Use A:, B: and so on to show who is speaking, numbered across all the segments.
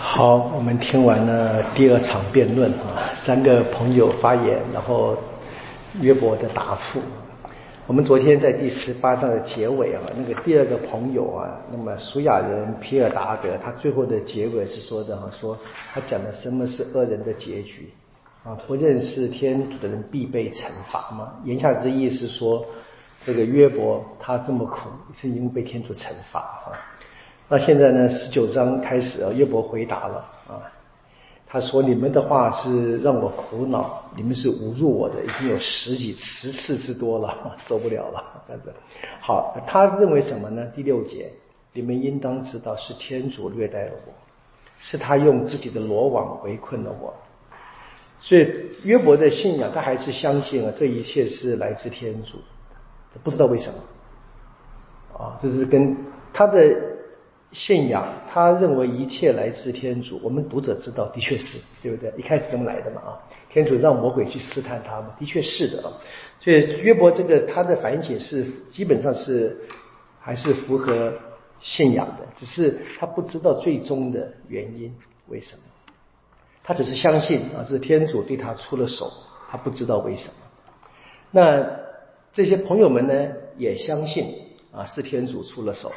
A: 好，我们听完了第二场辩论啊，三个朋友发言，然后约伯的答复。我们昨天在第十八章的结尾啊，那个第二个朋友啊，那么苏亚人皮尔达德，他最后的结尾是说的哈，说他讲的什么是恶人的结局啊？不认识天主的人必被惩罚吗？言下之意是说，这个约伯他这么苦，是因为被天主惩罚哈。那现在呢，十九章开始啊，约伯回答了啊。他说：“你们的话是让我苦恼，你们是侮辱我的，已经有十几十次之多了，受不了了。”这样子，好，他认为什么呢？第六节，你们应当知道是天主虐待了我，是他用自己的罗网围困了我。所以约伯的信仰，他还是相信啊，这一切是来自天主，不知道为什么啊，这是跟他的。信仰，他认为一切来自天主。我们读者知道，的确是对不对？一开始这么来的嘛啊，天主让魔鬼去试探他嘛，的确是的啊。所以约伯这个他的反省是基本上是还是符合信仰的，只是他不知道最终的原因为什么。他只是相信啊，是天主对他出了手，他不知道为什么。那这些朋友们呢，也相信啊，是天主出了手。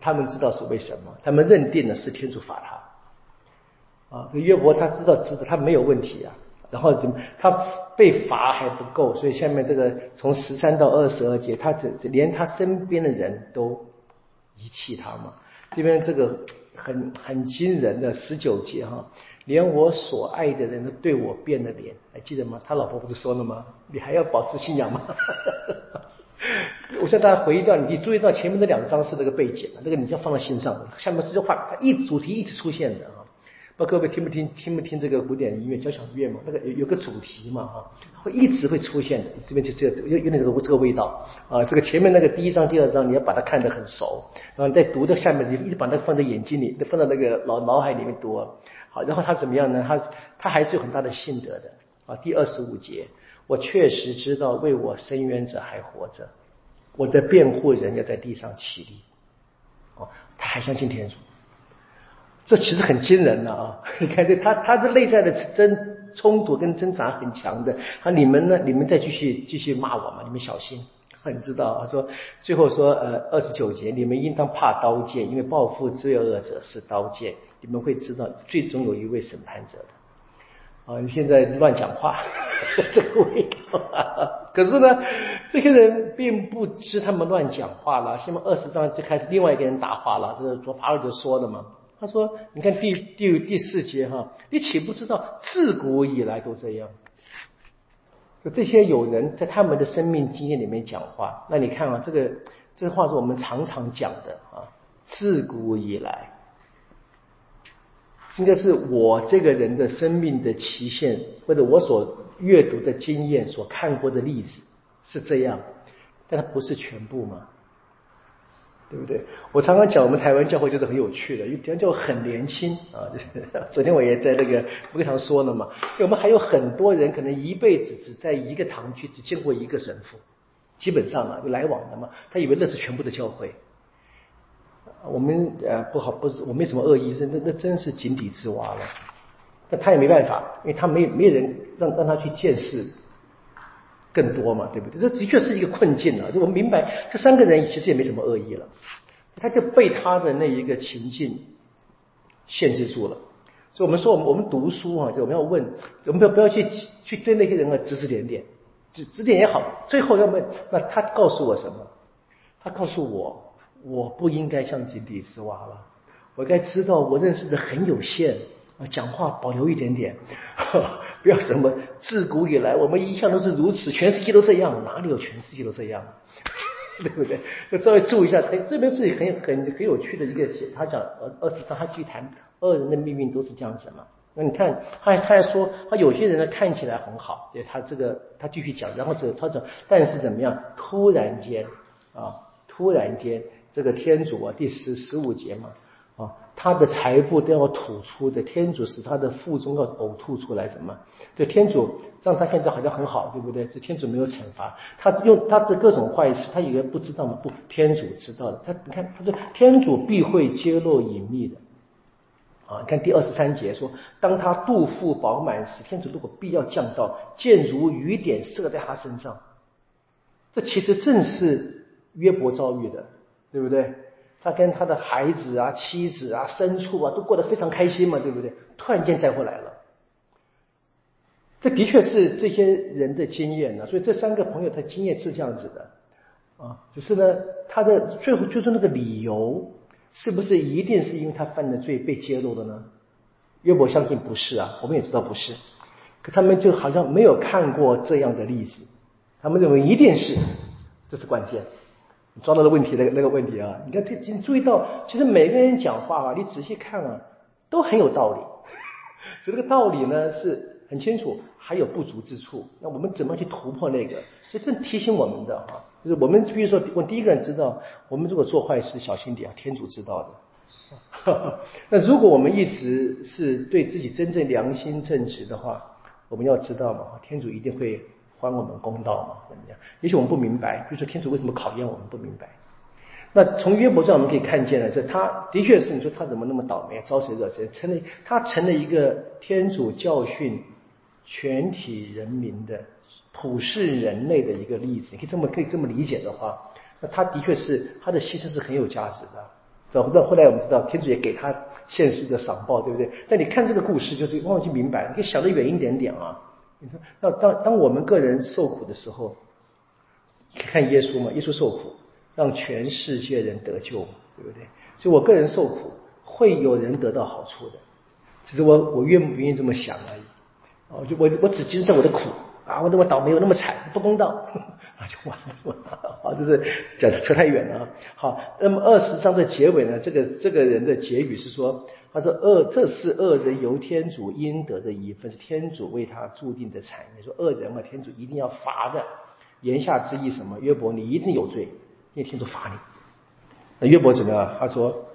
A: 他们知道是为什么，他们认定的是天主罚他，啊，这约伯他知道知道他没有问题啊，然后怎么他被罚还不够，所以下面这个从十三到二十二节，他这连他身边的人都遗弃他嘛，这边这个很很惊人的十九节哈，连我所爱的人都对我变了脸，还记得吗？他老婆不是说了吗？你还要保持信仰吗？我向大家回忆到，你注意到前面那两张是那个背景，那个你就要放在心上。下面这句话，它一主题一直出现的啊。不各位听不听听不听这个古典音乐交响乐嘛？那个有有个主题嘛哈，会一直会出现的。这边就这有有点这个这个味道啊。这个前面那个第一章、第二章，你要把它看得很熟，然后在读的下面，你一直把它放在眼睛里，放在那个脑脑海里面读。好，然后他怎么样呢？他他还是有很大的信德的啊。第二十五节，我确实知道为我伸冤者还活着。我的辩护人要在地上起立，哦，他还相信天主，这其实很惊人的啊！你看，这他他的内在的争冲突跟挣扎很强的。啊，你们呢？你们再继续继续骂我嘛？你们小心！很知道，他说最后说，呃，二十九节，你们应当怕刀剑，因为报复罪恶者是刀剑。你们会知道，最终有一位审判者的。啊，你现在乱讲话，这个味道。可是呢，这些人并不知他们乱讲话了。下面二十章就开始另外一个人答话了，这是卓法尔就说的嘛。他说：“你看第第第四节哈，你岂不知道自古以来都这样？就这些有人在他们的生命经验里面讲话，那你看啊，这个这话是我们常常讲的啊，自古以来。”应该是我这个人的生命的期限，或者我所阅读的经验、所看过的例子是这样，但它不是全部嘛，对不对？我常常讲，我们台湾教会就是很有趣的，因为台湾教会很年轻啊。就是昨天我也在那个会堂说了嘛，我们还有很多人可能一辈子只在一个堂区只见过一个神父，基本上啊有来往的嘛，他以为那是全部的教会。我们呃不好，不是我没什么恶意，那那真是井底之蛙了。但他也没办法，因为他没没人让让他去见识更多嘛，对不对？这的确是一个困境啊！就我们明白，这三个人其实也没什么恶意了，他就被他的那一个情境限制住了。所以我们说，我们我们读书啊，就我们要问，我们不要不要去去对那些人啊指指点点，指指点也好，最后要问，那他告诉我什么？他告诉我。我不应该像井底之蛙了，我该知道我认识的很有限啊，讲话保留一点点，不要什么自古以来我们一向都是如此，全世界都这样，哪里有全世界都这样，对不对？稍微注意一下，他这边是很很很有趣的一个，他讲二二十三，他去谈恶人的命运都是这样子嘛。那你看，他他还说，他有些人呢看起来很好，对他这个他继续讲，然后这他讲，但是怎么样？突然间啊，突然间。这个天主啊，第十十五节嘛，啊，他的财富都要吐出的，天主使他的腹中要呕吐出来什么？对，天主让他现在好像很好，对不对？这天主没有惩罚他，用他的各种坏事，他以为不知道吗？不，天主知道的。他你看，他说天主必会揭露隐秘的，啊，你看第二十三节说，当他肚腹饱满时，天主如果必要降到，箭如雨点射在他身上。这其实正是约伯遭遇的，对不对？他跟他的孩子啊、妻子啊、牲畜啊都过得非常开心嘛，对不对？突然间灾祸来了，这的确是这些人的经验呢。所以这三个朋友他经验是这样子的啊，只是呢，他的最后就是那个理由。是不是一定是因为他犯的罪被揭露的呢？约伯相信不是啊，我们也知道不是，可他们就好像没有看过这样的例子，他们认为一定是，这是关键。抓到的问题那个那个问题啊，你看这你注意到，其实每个人讲话啊，你仔细看啊，都很有道理，所以这个道理呢是很清楚，还有不足之处，那我们怎么去突破那个？所以正提醒我们的哈。就是我们，比如说，我第一个人知道，我们如果做坏事，小心点啊，天主知道的。那如果我们一直是对自己真正良心正直的话，我们要知道嘛，天主一定会还我们公道嘛，怎么样？也许我们不明白，比如说天主为什么考验我们不明白。那从约伯这我们可以看见了，这他的确是，你说他怎么那么倒霉，招谁惹谁，成了他成了一个天主教训全体人民的。普世人类的一个例子，你可以这么可以这么理解的话，那他的确是他的牺牲是很有价值的。找不到后来我们知道，天主也给他现实的赏报，对不对？但你看这个故事，就是往往就明白，你可以想得远一点点啊。你说，那当当我们个人受苦的时候，看耶稣嘛，耶稣受苦，让全世界人得救嘛，对不对？所以我个人受苦，会有人得到好处的，只是我我愿不愿意这么想而已。哦，就我我只接受我的苦。啊，我那么倒霉，我那么惨，不公道，啊，就完了。好，就是讲的扯太远了啊。好，那么二十章的结尾呢？这个这个人的结语是说，他说恶，这是恶人由天主应得的一份，是天主为他注定的产业。说恶人嘛，天主一定要罚的。言下之意什么？约伯，你一定有罪，因为天主罚你。那约伯怎么样？他说，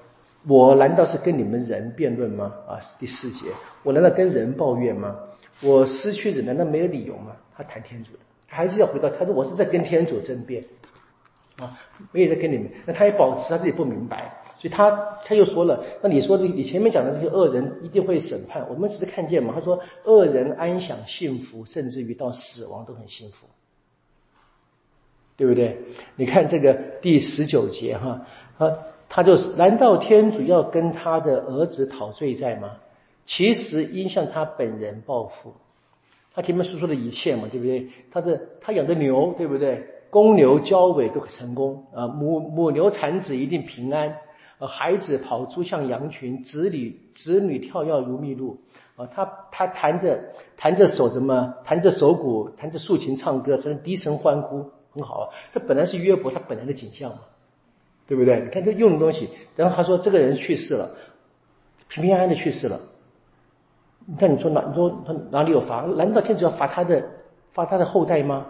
A: 我难道是跟你们人辩论吗？啊，第四节，我难道跟人抱怨吗？我失去人，难道没有理由吗？他谈天主的，他还是要回到他说我是在跟天主争辩啊，我也在跟你们，那他也保持他自己不明白，所以他他又说了，那你说的你前面讲的这些恶人一定会审判，我们只是看见嘛，他说恶人安享幸福，甚至于到死亡都很幸福，对不对？你看这个第十九节哈，啊，他就是，难道天主要跟他的儿子讨罪债吗？其实应向他本人报复，他前面所说的一切嘛，对不对？他的他养的牛，对不对？公牛交尾都很成功啊，母母牛产子一定平安，呃，孩子跑出像羊群，子女子女跳跃如蜜露啊，他他弹着弹着手什么？弹着手鼓，弹着竖琴唱歌，成低声欢呼，很好啊。这本来是约伯他本来的景象嘛，对不对？你看这用的东西，然后他说这个人去世了，平平安安的去世了。你看，你说哪？你说他哪里有罚？难道天主要罚他的罚他的后代吗？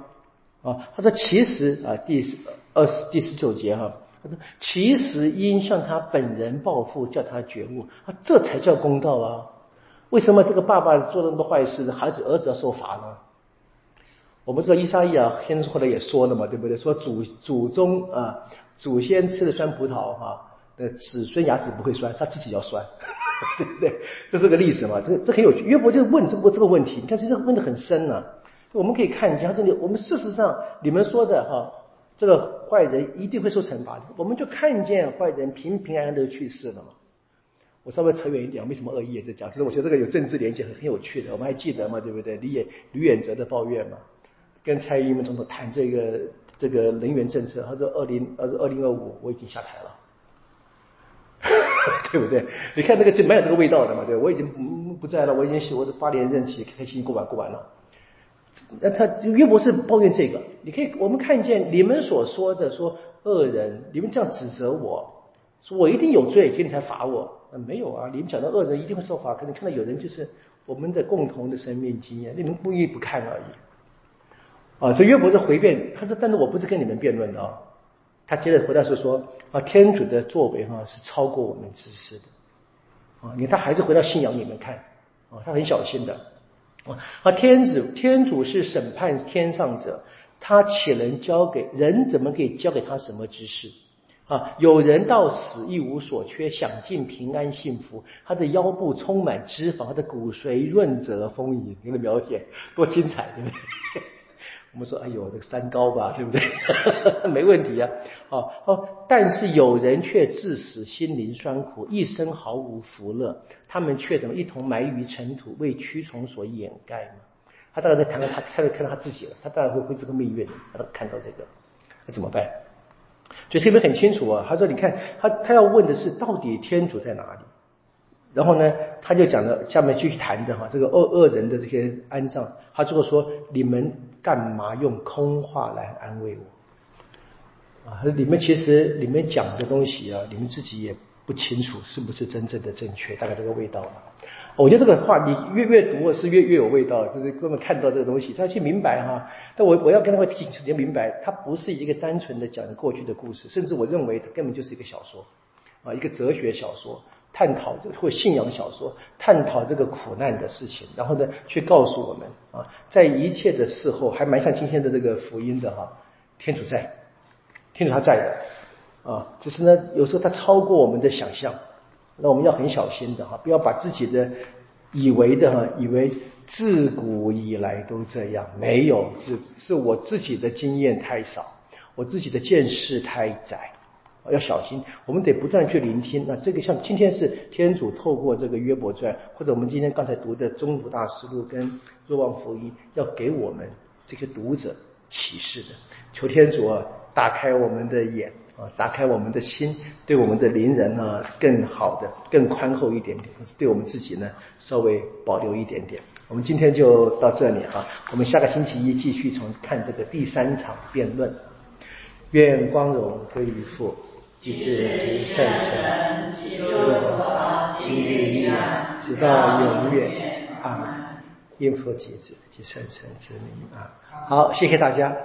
A: 啊，他说其实啊，第十二十第十九节哈，其实应向他本人报复，叫他觉悟啊，这才叫公道啊！为什么这个爸爸做了那么多坏事，孩子儿子要受罚呢？我们知道伊莎伊啊，先生后来也说了嘛，对不对？说祖祖宗啊，祖先吃的酸葡萄哈，那子孙牙齿不会酸，他自己要酸。对不对？这是个例子嘛？这个这很有趣。约伯就问这个这个问题，你看，其实问的很深呢。我们可以看一下这里，我们事实上，你们说的哈，这个坏人一定会受惩罚的。我们就看见坏人平平安安的去世了嘛。我稍微扯远一点，为什么恶意也在讲？其实我觉得这个有政治连接，很很有趣的。我们还记得嘛？对不对？李远吕远哲的抱怨嘛，跟蔡英文总统谈这个这个能源政策，他说二零二二零二五我已经下台了。对不对？你看这个就蛮有这个味道的嘛，对我已经不在了，我已经我的八年任期开心过完过完了。那他约伯是抱怨这个，你可以我们看见你们所说的说恶人，你们这样指责我说我一定有罪，所以你才罚我。没有啊，你们讲的恶人一定会受罚，可能看到有人就是我们的共同的生命经验，你们故意不看而已。啊，所以约伯是回辩，他说，但是我不是跟你们辩论的啊。他接着回答是说啊，天主的作为哈是超过我们知识的啊，你看他还是回到信仰里面看啊，他很小心的啊，天子天主是审判天上者，他岂能交给人？怎么可以交给他什么知识？啊，有人到死一无所缺，享尽平安幸福。他的腰部充满脂肪，他的骨髓润泽丰盈。你的描写多精彩，对不对？我们说，哎呦，这个三高吧，对不对？没问题啊。哦哦，但是有人却致死心灵酸苦，一生毫无福乐。他们却怎么一同埋于尘土，为蛆虫所掩盖呢？他当然在谈到他，他在看到他自己了。他当然会会这个命运，他看到这个，那怎么办？所以这边很清楚啊。他说：“你看，他他要问的是到底天主在哪里？然后呢，他就讲了下面继续谈的哈，这个恶恶人的这些安葬。他最后说：你们干嘛用空话来安慰我？啊，你们其实你们讲的东西啊，你们自己也不清楚是不是真正的正确，大概这个味道吧。我觉得这个话你越越读是越越有味道，就是根本看到这个东西，他去明白哈。但我我要跟他们提醒，要明白，它不是一个单纯的讲过去的故事，甚至我认为它根本就是一个小说啊，一个哲学小说，探讨这或信仰小说，探讨这个苦难的事情，然后呢，去告诉我们啊，在一切的事后，还蛮像今天的这个福音的哈，天主在，天主他在的啊，只是呢，有时候他超过我们的想象。那我们要很小心的哈，不要把自己的以为的哈，以为自古以来都这样，没有，是是我自己的经验太少，我自己的见识太窄，要小心。我们得不断去聆听。那这个像今天是天主透过这个约伯传，或者我们今天刚才读的中土大师录跟若望福音，要给我们这些读者启示的。求天主啊，打开我们的眼。啊，打开我们的心，对我们的邻人呢更好的、更宽厚一点点；对我们自己呢稍微保留一点点。我们今天就到这里哈，我们下个星期一继续从看这个第三场辩论。愿光荣归于父，及子及圣神，今日一样，直到永远。啊，因父及子及圣神之名啊！好，谢谢大家。